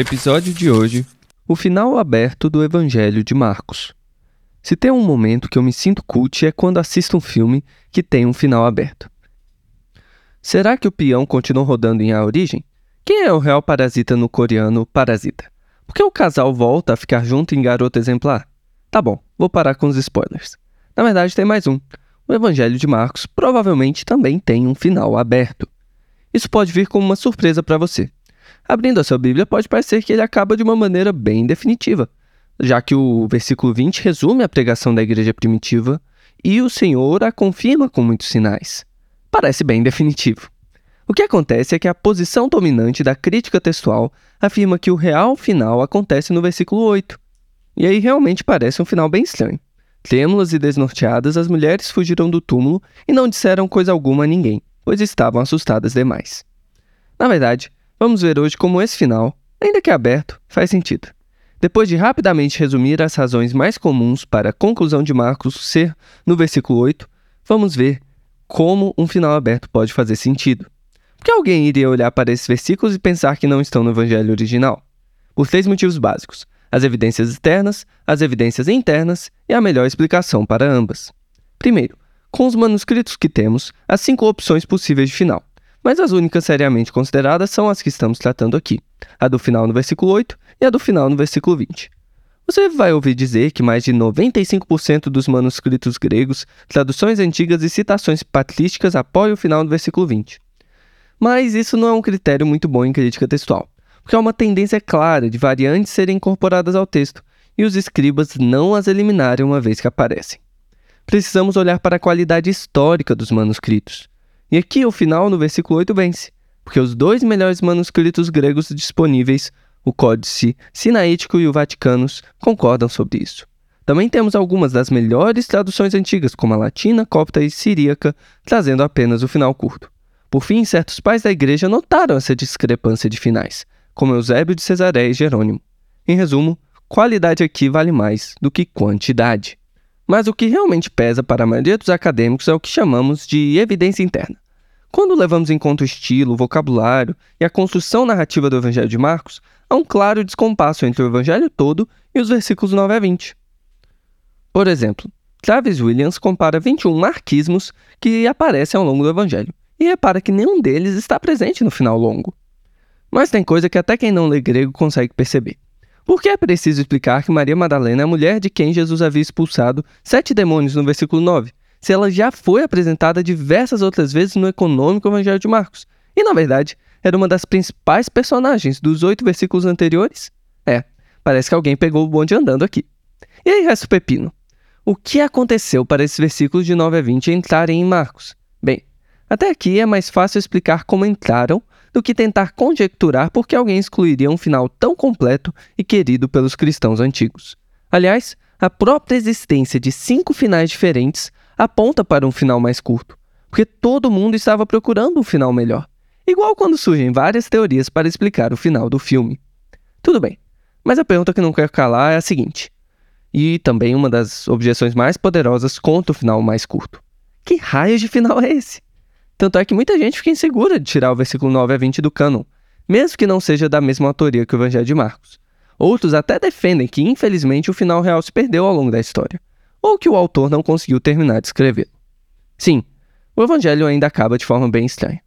Episódio de hoje o final aberto do Evangelho de Marcos. Se tem um momento que eu me sinto cult é quando assisto um filme que tem um final aberto. Será que o peão continua rodando em A Origem? Quem é o real parasita no coreano Parasita? Por que o casal volta a ficar junto em Garota Exemplar? Tá bom, vou parar com os spoilers. Na verdade, tem mais um. O Evangelho de Marcos provavelmente também tem um final aberto. Isso pode vir como uma surpresa para você. Abrindo a sua Bíblia, pode parecer que ele acaba de uma maneira bem definitiva, já que o versículo 20 resume a pregação da igreja primitiva e o Senhor a confirma com muitos sinais. Parece bem definitivo. O que acontece é que a posição dominante da crítica textual afirma que o real final acontece no versículo 8. E aí realmente parece um final bem estranho. Trêmulas e desnorteadas, as mulheres fugiram do túmulo e não disseram coisa alguma a ninguém, pois estavam assustadas demais. Na verdade, Vamos ver hoje como esse final, ainda que aberto, faz sentido. Depois de rapidamente resumir as razões mais comuns para a conclusão de Marcos ser no versículo 8, vamos ver como um final aberto pode fazer sentido. Por que alguém iria olhar para esses versículos e pensar que não estão no evangelho original? Por três motivos básicos: as evidências externas, as evidências internas e a melhor explicação para ambas. Primeiro, com os manuscritos que temos, há cinco opções possíveis de final mas as únicas seriamente consideradas são as que estamos tratando aqui, a do final no versículo 8 e a do final no versículo 20. Você vai ouvir dizer que mais de 95% dos manuscritos gregos, traduções antigas e citações patrísticas apoiam o final no versículo 20. Mas isso não é um critério muito bom em crítica textual, porque há uma tendência clara de variantes serem incorporadas ao texto e os escribas não as eliminarem uma vez que aparecem. Precisamos olhar para a qualidade histórica dos manuscritos. E aqui o final no versículo 8 vence, porque os dois melhores manuscritos gregos disponíveis, o Códice Sinaítico e o Vaticanos, concordam sobre isso. Também temos algumas das melhores traduções antigas, como a latina, copta e siríaca, trazendo apenas o final curto. Por fim, certos pais da igreja notaram essa discrepância de finais, como Eusébio de Cesaré e Jerônimo. Em resumo, qualidade aqui vale mais do que quantidade. Mas o que realmente pesa para a maioria dos acadêmicos é o que chamamos de evidência interna. Quando levamos em conta o estilo, o vocabulário e a construção narrativa do Evangelho de Marcos, há um claro descompasso entre o Evangelho todo e os versículos 9 a 20. Por exemplo, Travis Williams compara 21 marquismos que aparecem ao longo do Evangelho e repara que nenhum deles está presente no final longo. Mas tem coisa que até quem não lê grego consegue perceber. Por que é preciso explicar que Maria Madalena é a mulher de quem Jesus havia expulsado sete demônios no versículo 9, se ela já foi apresentada diversas outras vezes no econômico Evangelho de Marcos? E, na verdade, era uma das principais personagens dos oito versículos anteriores? É, parece que alguém pegou o bonde andando aqui. E aí resta o pepino. O que aconteceu para esses versículos de 9 a 20 entrarem em Marcos? Bem, até aqui é mais fácil explicar como entraram do que tentar conjecturar por que alguém excluiria um final tão completo e querido pelos cristãos antigos. Aliás, a própria existência de cinco finais diferentes aponta para um final mais curto, porque todo mundo estava procurando um final melhor, igual quando surgem várias teorias para explicar o final do filme. Tudo bem, mas a pergunta que não quero calar é a seguinte, e também uma das objeções mais poderosas contra o final mais curto: que raio de final é esse? Tanto é que muita gente fica insegura de tirar o versículo 9 a 20 do cânon, mesmo que não seja da mesma autoria que o Evangelho de Marcos. Outros até defendem que, infelizmente, o final real se perdeu ao longo da história, ou que o autor não conseguiu terminar de escrever. Sim, o Evangelho ainda acaba de forma bem estranha.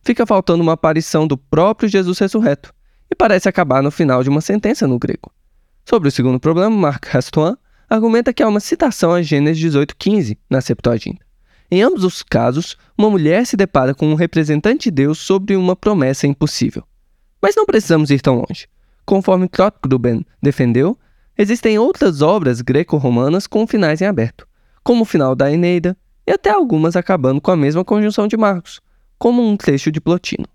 Fica faltando uma aparição do próprio Jesus ressurreto, e parece acabar no final de uma sentença no grego. Sobre o segundo problema, Marc Rastoin argumenta que há uma citação a Gênesis 18,15 na Septuaginta. Em ambos os casos, uma mulher se depara com um representante de Deus sobre uma promessa impossível. Mas não precisamos ir tão longe. Conforme Trotgruben defendeu, existem outras obras greco-romanas com finais em aberto, como o final da Eneida, e até algumas acabando com a mesma conjunção de Marcos, como um trecho de Plotino.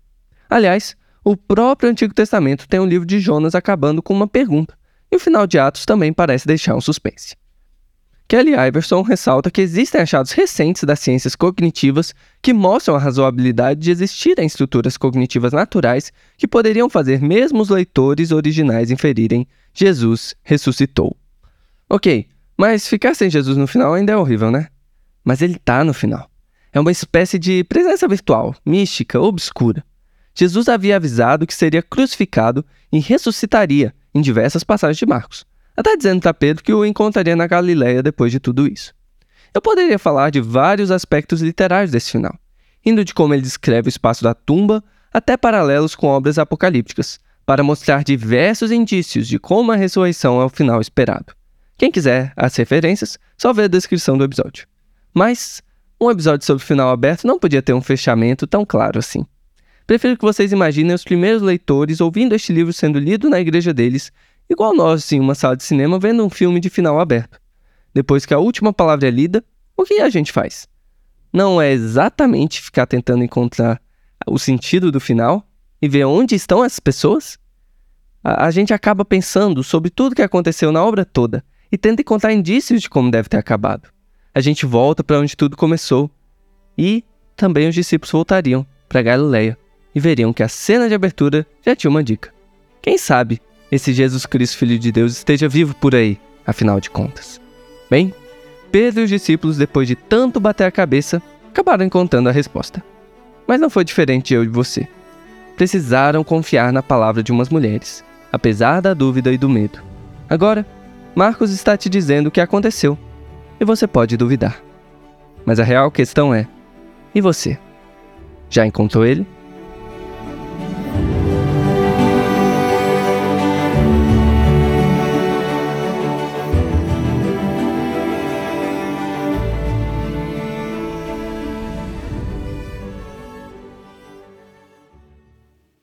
Aliás, o próprio Antigo Testamento tem um livro de Jonas acabando com uma pergunta, e o final de Atos também parece deixar um suspense. Kelly Iverson ressalta que existem achados recentes das ciências cognitivas que mostram a razoabilidade de existirem estruturas cognitivas naturais que poderiam fazer mesmo os leitores originais inferirem Jesus ressuscitou. Ok, mas ficar sem Jesus no final ainda é horrível, né? Mas ele tá no final. É uma espécie de presença virtual, mística, obscura. Jesus havia avisado que seria crucificado e ressuscitaria em diversas passagens de Marcos até dizendo para Pedro que o encontraria na Galiléia depois de tudo isso. Eu poderia falar de vários aspectos literários desse final, indo de como ele descreve o espaço da tumba até paralelos com obras apocalípticas, para mostrar diversos indícios de como a ressurreição é o final esperado. Quem quiser as referências, só vê a descrição do episódio. Mas um episódio sobre o final aberto não podia ter um fechamento tão claro assim. Prefiro que vocês imaginem os primeiros leitores ouvindo este livro sendo lido na igreja deles igual nós em uma sala de cinema vendo um filme de final aberto. Depois que a última palavra é lida, o que a gente faz? Não é exatamente ficar tentando encontrar o sentido do final e ver onde estão as pessoas? A, a gente acaba pensando sobre tudo que aconteceu na obra toda e tenta encontrar indícios de como deve ter acabado. A gente volta para onde tudo começou. E também os discípulos voltariam para Galileia e veriam que a cena de abertura já tinha uma dica. Quem sabe esse Jesus Cristo, Filho de Deus, esteja vivo por aí, afinal de contas. Bem, Pedro e os discípulos, depois de tanto bater a cabeça, acabaram encontrando a resposta. Mas não foi diferente eu e você. Precisaram confiar na palavra de umas mulheres, apesar da dúvida e do medo. Agora, Marcos está te dizendo o que aconteceu, e você pode duvidar. Mas a real questão é: e você? Já encontrou ele?